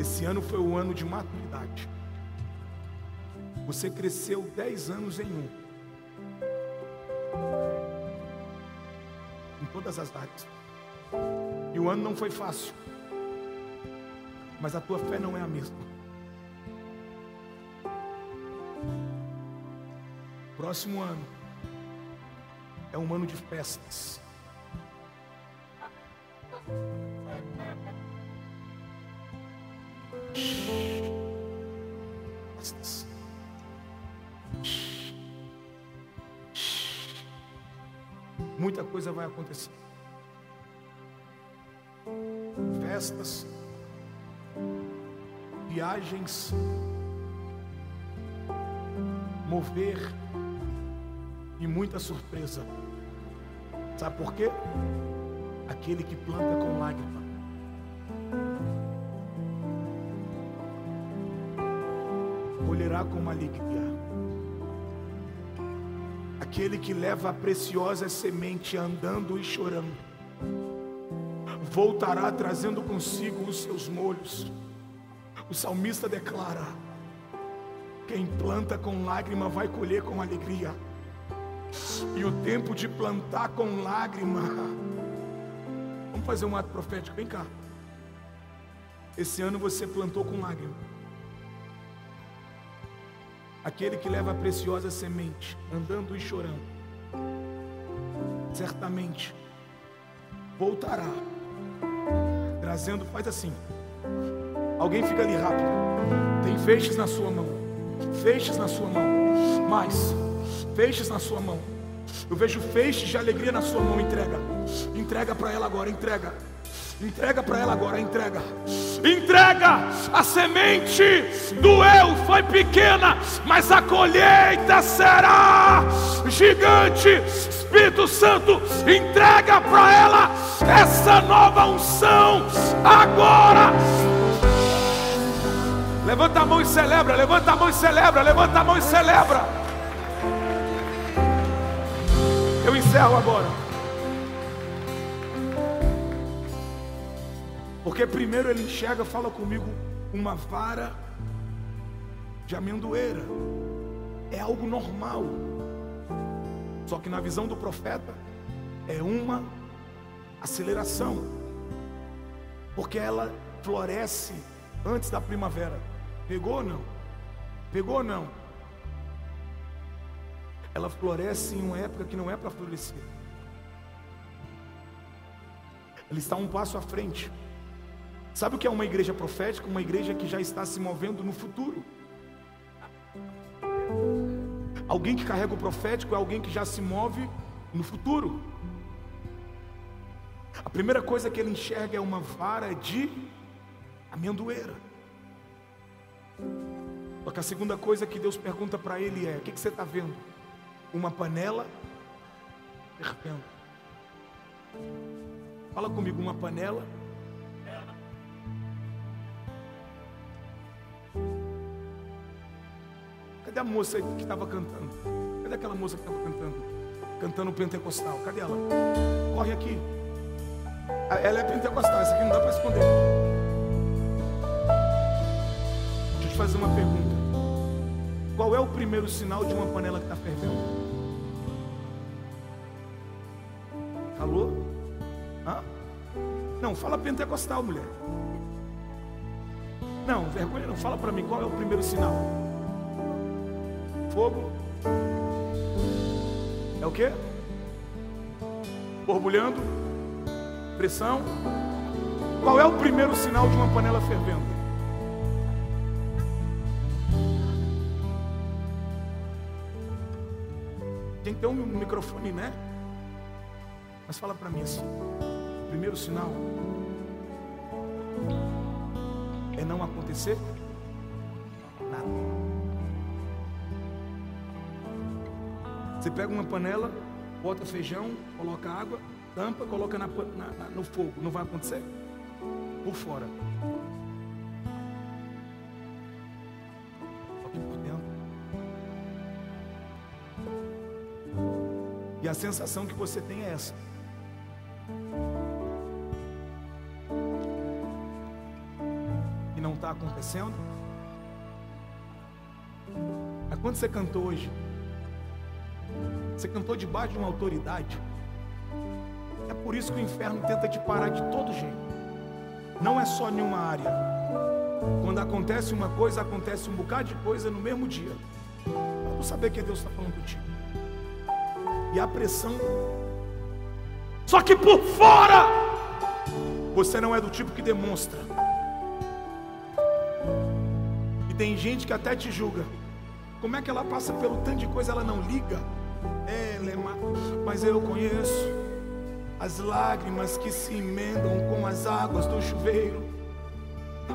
Esse ano foi o ano de maturidade. Você cresceu 10 anos em um. Em todas as áreas. E o ano não foi fácil. Mas a tua fé não é a mesma. Próximo ano é um ano de festas. Vai acontecer. Festas, viagens, mover e muita surpresa. Sabe por quê? Aquele que planta com lágrima. Colherá com alegria. Aquele que leva a preciosa semente andando e chorando, voltará trazendo consigo os seus molhos. O salmista declara: quem planta com lágrima vai colher com alegria. E o tempo de plantar com lágrima. Vamos fazer um ato profético, vem cá. Esse ano você plantou com lágrima. Aquele que leva a preciosa semente, andando e chorando, certamente voltará, trazendo, faz assim. Alguém fica ali rápido. Tem feixes na sua mão, feixes na sua mão, mais feixes na sua mão. Eu vejo feixes de alegria na sua mão. Entrega, entrega para ela agora, entrega. Entrega para ela agora, entrega. Entrega! A semente do eu foi pequena, mas a colheita será gigante. Espírito Santo, entrega para ela essa nova unção agora. Levanta a mão e celebra, levanta a mão e celebra, levanta a mão e celebra. Eu encerro agora. Porque primeiro ele enxerga, fala comigo, uma vara de amendoeira. É algo normal. Só que na visão do profeta é uma aceleração. Porque ela floresce antes da primavera. Pegou ou não? Pegou ou não? Ela floresce em uma época que não é para florescer. Ela está um passo à frente. Sabe o que é uma igreja profética? Uma igreja que já está se movendo no futuro. Alguém que carrega o profético é alguém que já se move no futuro. A primeira coisa que ele enxerga é uma vara de amendoeira. Só que a segunda coisa que Deus pergunta para ele é: o que, que você está vendo? Uma panela fervendo. Fala comigo, uma panela Cadê a moça que estava cantando? Cadê aquela moça que estava cantando? Cantando pentecostal. Cadê ela? Corre aqui. Ah, ela é pentecostal, essa aqui não dá para esconder. Deixa eu te fazer uma pergunta. Qual é o primeiro sinal de uma panela que está fervendo? Calor? Hã? Não, fala pentecostal, mulher. Não, vergonha não. Fala para mim qual é o primeiro sinal. Fogo. É o que? Borbulhando. Pressão. Qual é o primeiro sinal de uma panela fervendo? Tem que ter um microfone, né? Mas fala para mim assim: primeiro sinal é não acontecer Você pega uma panela, bota feijão, coloca água, tampa, coloca na, na, no fogo, não vai acontecer? Por fora. Só que por dentro. E a sensação que você tem é essa. E não está acontecendo? Mas quando você cantou hoje, você cantou debaixo de uma autoridade. É por isso que o inferno tenta te parar de todo jeito. Não é só em uma área. Quando acontece uma coisa, acontece um bocado de coisa no mesmo dia. Para tu saber que Deus está falando contigo. E a pressão. Só que por fora, você não é do tipo que demonstra. E tem gente que até te julga. Como é que ela passa pelo tanto de coisa, ela não liga? Mas eu conheço as lágrimas que se emendam com as águas do chuveiro,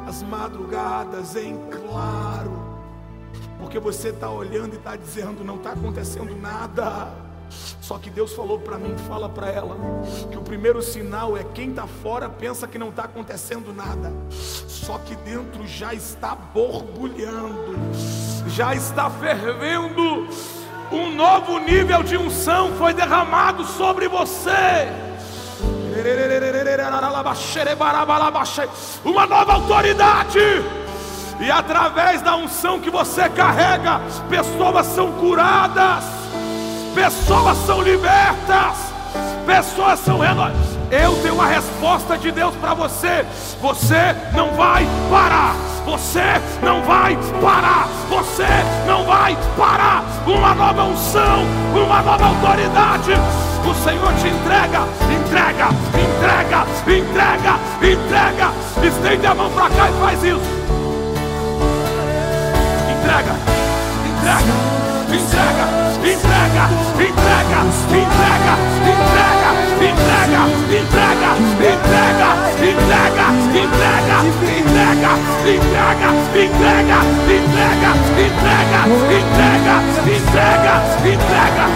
as madrugadas em claro, porque você está olhando e está dizendo: não está acontecendo nada. Só que Deus falou para mim, fala para ela, que o primeiro sinal é quem está fora pensa que não está acontecendo nada, só que dentro já está borbulhando, já está fervendo, um novo nível de unção foi derramado sobre você. Uma nova autoridade. E através da unção que você carrega, pessoas são curadas, pessoas são libertas, pessoas são renovadas. Eu tenho uma resposta de Deus para você. Você não vai parar. Você não vai parar. Você não vai parar. Uma nova unção, uma nova autoridade. O Senhor te entrega, entrega, entrega, entrega, entrega. Estende a mão para cá e faz isso. Entrega, entrega, entrega, entrega, entrega, entrega, entrega, entrega, entrega, entrega, entrega, entrega, entrega, entrega, entrega, entrega, entrega, entrega, entrega, entrega.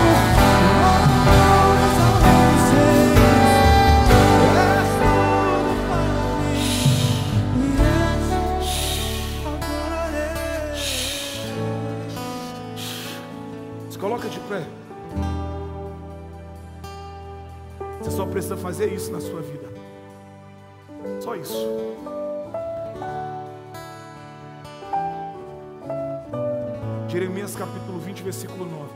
Se coloca de pé. Você só precisa fazer isso na sua vida. Só isso. Jeremias capítulo 20, versículo 9.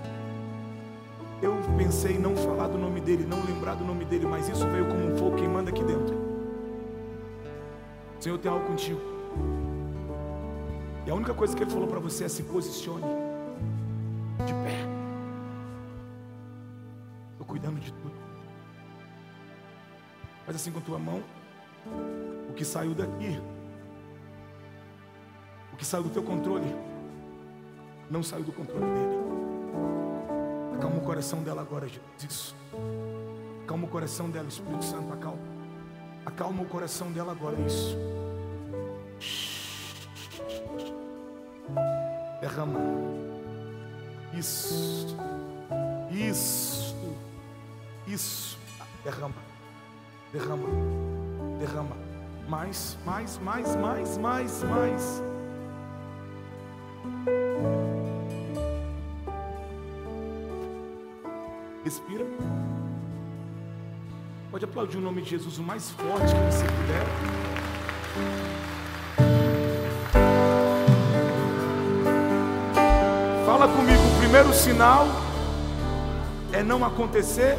Eu pensei em não falar do nome dele, não lembrar do nome dele, mas isso veio como um fogo queimando aqui dentro. Senhor tem algo contigo. E a única coisa que ele falou para você é se posicione assim com a tua mão. O que saiu daqui, o que saiu do teu controle, não saiu do controle dele. Acalma o coração dela agora, Jesus. Acalma o coração dela, Espírito Santo, acalma. Acalma o coração dela agora, isso. Derrama. Isso. Isso. Isso. Derrama. Derrama. Derrama. Mais, mais, mais, mais, mais, mais. Respira. Pode aplaudir o nome de Jesus o mais forte que você puder. Fala comigo, o primeiro sinal é não acontecer.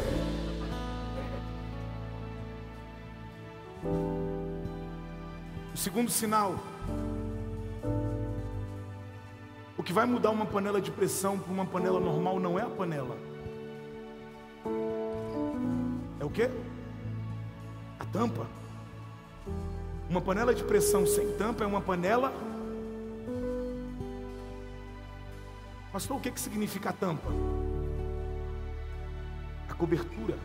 Segundo sinal, o que vai mudar uma panela de pressão para uma panela normal não é a panela. É o que? A tampa. Uma panela de pressão sem tampa é uma panela. Pastor, o que, que significa a tampa? A cobertura.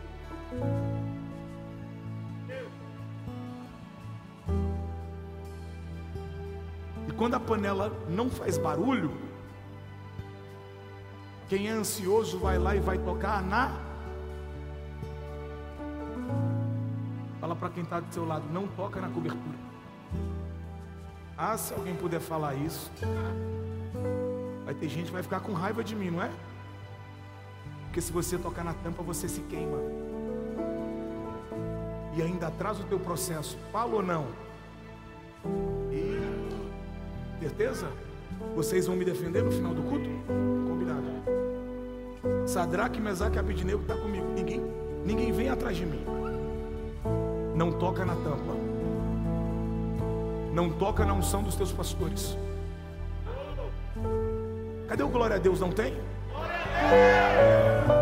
Quando a panela não faz barulho, quem é ansioso vai lá e vai tocar na. Fala para quem está do seu lado, não toca na cobertura. Ah, se alguém puder falar isso, vai ter gente que vai ficar com raiva de mim, não é? Porque se você tocar na tampa, você se queima. E ainda atrasa o teu processo. Fala ou não? Certeza? Vocês vão me defender no final do culto? Combinado. Sadraque, Mesaque e Abidnego está comigo. Ninguém, ninguém vem atrás de mim. Não toca na tampa. Não toca na unção dos teus pastores. Cadê o glória a Deus? Não tem?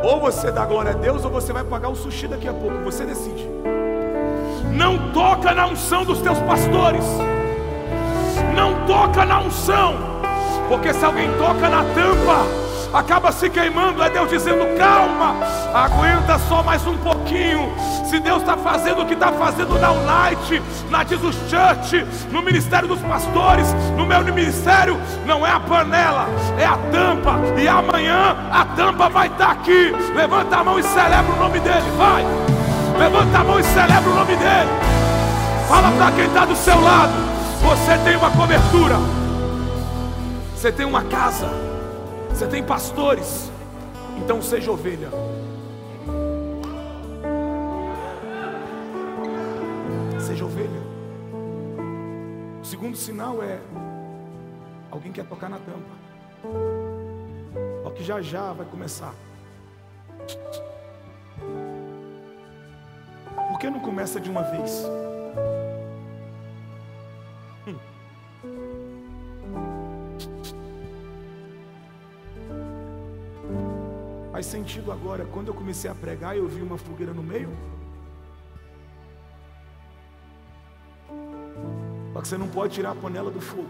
Ou você dá glória a Deus, ou você vai pagar o sushi daqui a pouco. Você decide. Não toca na unção dos teus pastores. Não toca na unção. Porque se alguém toca na tampa, acaba se queimando. É Deus dizendo: calma, aguenta só mais um pouquinho. Se Deus está fazendo o que está fazendo na Unite, na Jesus Church, no ministério dos pastores, no meu ministério, não é a panela, é a tampa. E amanhã a tampa vai estar tá aqui. Levanta a mão e celebra o nome dele, vai. Levanta a mão e celebra o nome dele. Fala para quem está do seu lado: você tem uma cobertura, você tem uma casa. Você tem pastores, então seja ovelha. Seja ovelha. O segundo sinal é alguém quer tocar na tampa. Ó que já já vai começar. Por que não começa de uma vez? Sentido agora, quando eu comecei a pregar, eu vi uma fogueira no meio. Só que você não pode tirar a panela do fogo.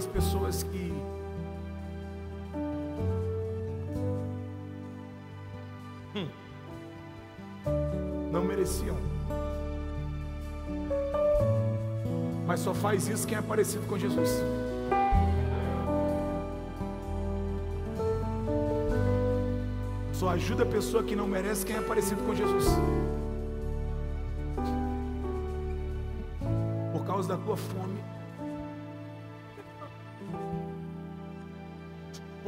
tantas pessoas que hum, não mereciam. Mas só faz isso quem é parecido com Jesus. Só ajuda a pessoa que não merece quem é parecido com Jesus. Por causa da tua fome.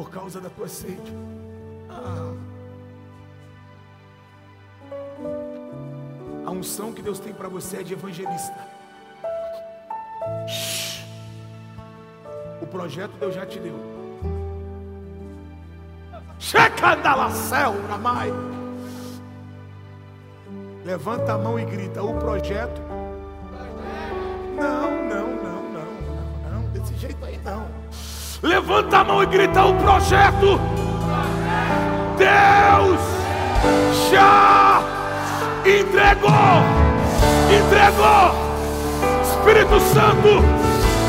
Por causa da tua sede. Ah. A unção que Deus tem para você é de evangelista. O projeto Deus já te deu. Checandalacel, Ramai. Levanta a mão e grita: O projeto. Levanta a mão e grita: O projeto. Deus já entregou. Entregou. Espírito Santo,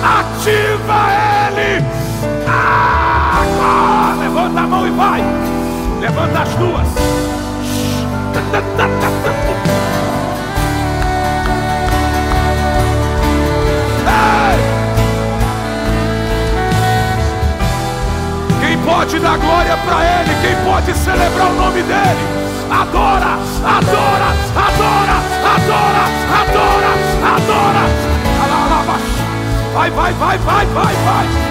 ativa ele. Agora. Levanta a mão e vai. Levanta as duas. Para Ele? Quem pode celebrar o nome dele? Adora, adora, adora, adora, adora, adora. Vai, vai, vai, vai, vai, vai.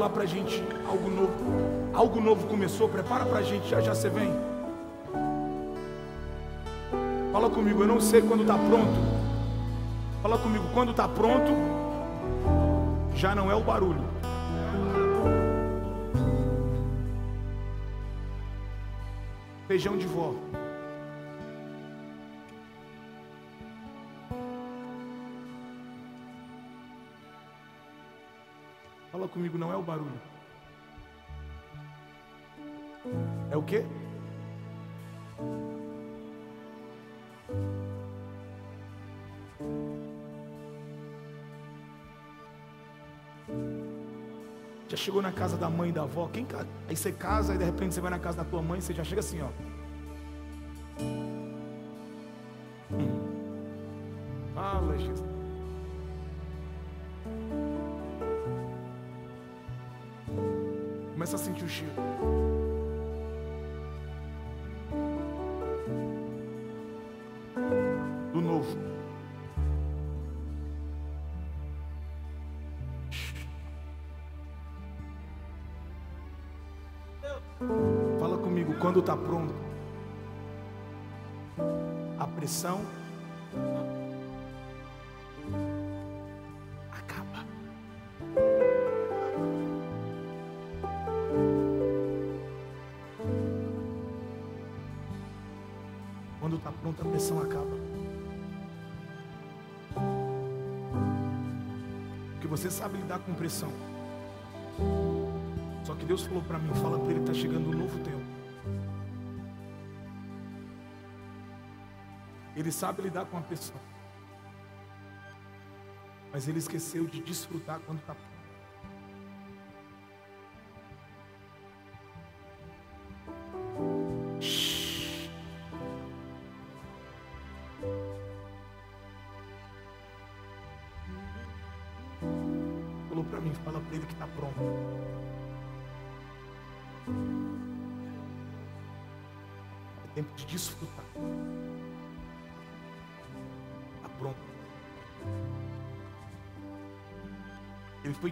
Lá pra gente algo novo. Algo novo começou, prepara pra gente, já já você vem. Fala comigo, eu não sei quando tá pronto. Fala comigo, quando tá pronto, já não é o barulho. Feijão de vó. Comigo, não é o barulho. É o quê? Já chegou na casa da mãe e da avó? Quem Aí você casa e de repente você vai na casa da tua mãe, você já chega assim, ó. Quando está pronto, a pressão acaba. Quando está pronto, a pressão acaba. Porque você sabe lidar com pressão. Só que Deus falou para mim, fala para ele, está chegando um novo tempo. Ele sabe lidar com a pressão. Mas ele esqueceu de desfrutar quando está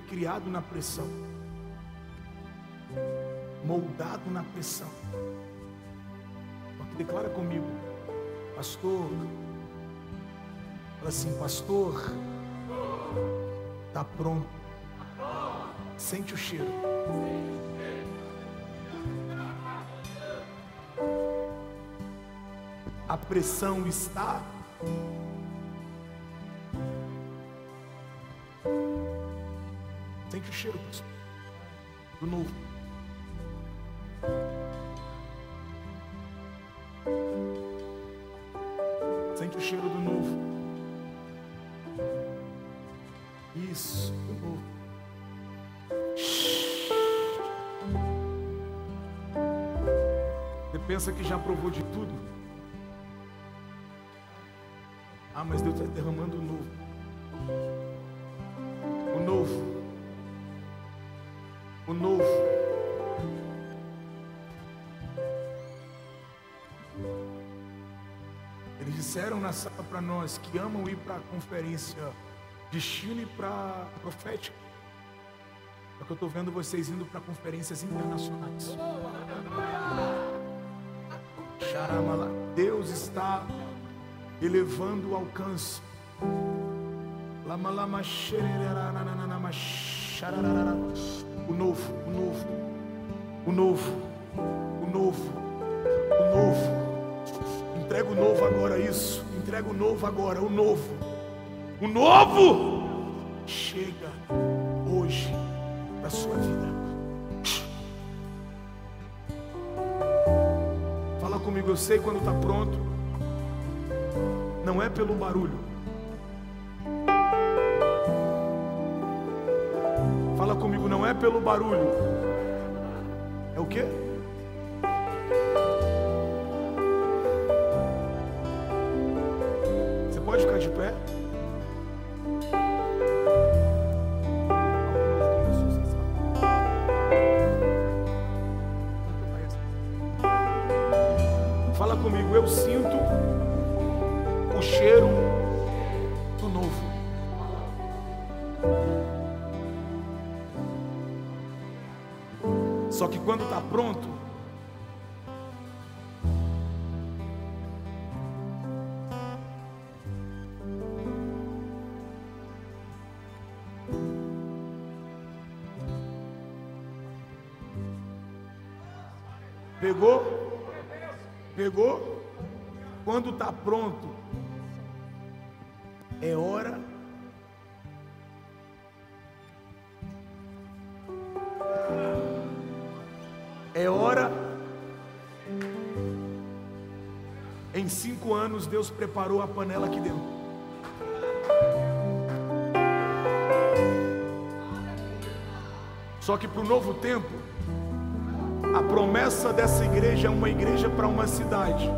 criado na pressão, moldado na pressão. Só que declara comigo, pastor. Fala assim, pastor. Está pronto. Sente o cheiro. A pressão está. Do novo. Sente o cheiro do novo. Isso, do novo. Você pensa que já provou de tudo? Disseram na sala para nós que amam ir para a conferência de Chile para profética. Só que eu estou vendo vocês indo para conferências internacionais. Deus está elevando o alcance. O novo, o novo, o novo, o novo, Entrega o novo agora, o novo. O novo chega hoje para sua vida. Fala comigo, eu sei quando está pronto. Não é pelo barulho. Fala comigo, não é pelo barulho. É o quê? Só que quando está pronto, pegou? Pegou? Quando está pronto, Deus preparou a panela aqui dentro. Só que para o novo tempo, a promessa dessa igreja é uma igreja para uma cidade.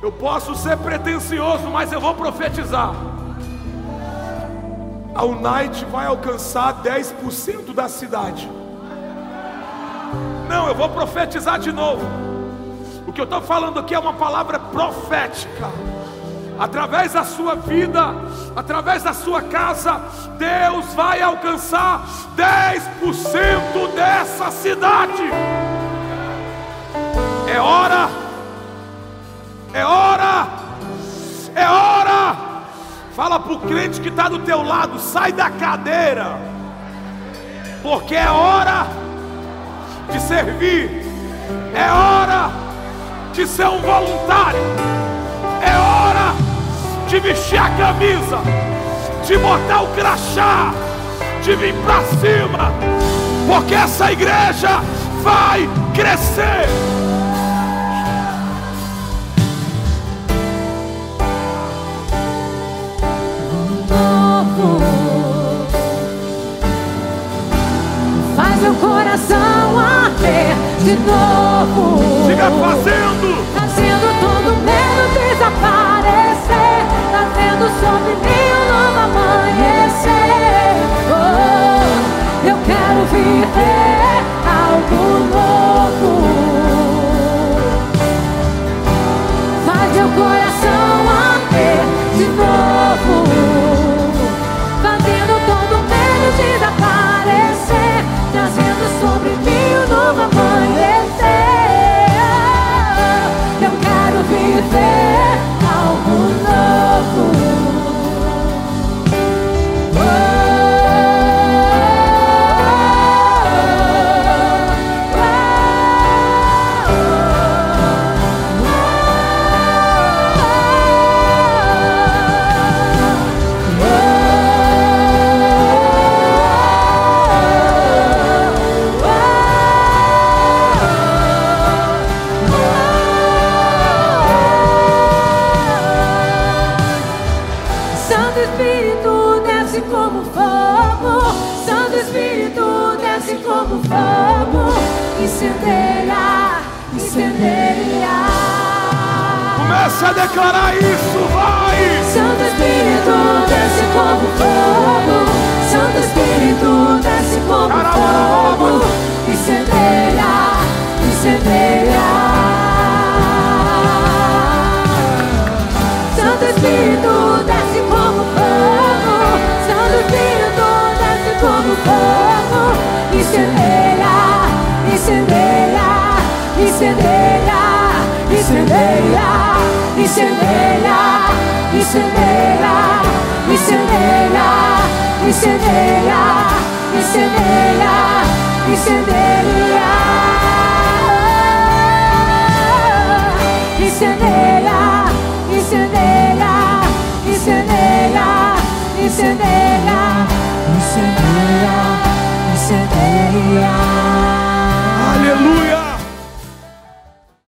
Eu posso ser pretensioso, mas eu vou profetizar. A Unite vai alcançar 10% da cidade. Não, eu vou profetizar de novo. O que eu estou falando aqui é uma palavra profética. Através da sua vida, através da sua casa, Deus vai alcançar 10% dessa cidade. É hora, é hora, é hora. Fala para o crente que está do teu lado, sai da cadeira, porque é hora de servir, é hora de ser um voluntário, é hora de vestir a camisa, de botar o crachá, de vir para cima, porque essa igreja vai crescer. De novo. Siga fazendo. Comece a declarar isso, vai! Santo Espírito, desce como fogo. Santo Espírito, desce como Caramba, é fogo. Incendeia, incendeia. Santo Espírito, desce como fogo. Santo Espírito, desce como fogo. Incendeia, incendeia, incendeia, incendeia incendeia, incendeia, incendeia, incendeia, incendeia, incendeia. Incendeia, incendeia, incendeia, incendeia, incendeia, incendeia.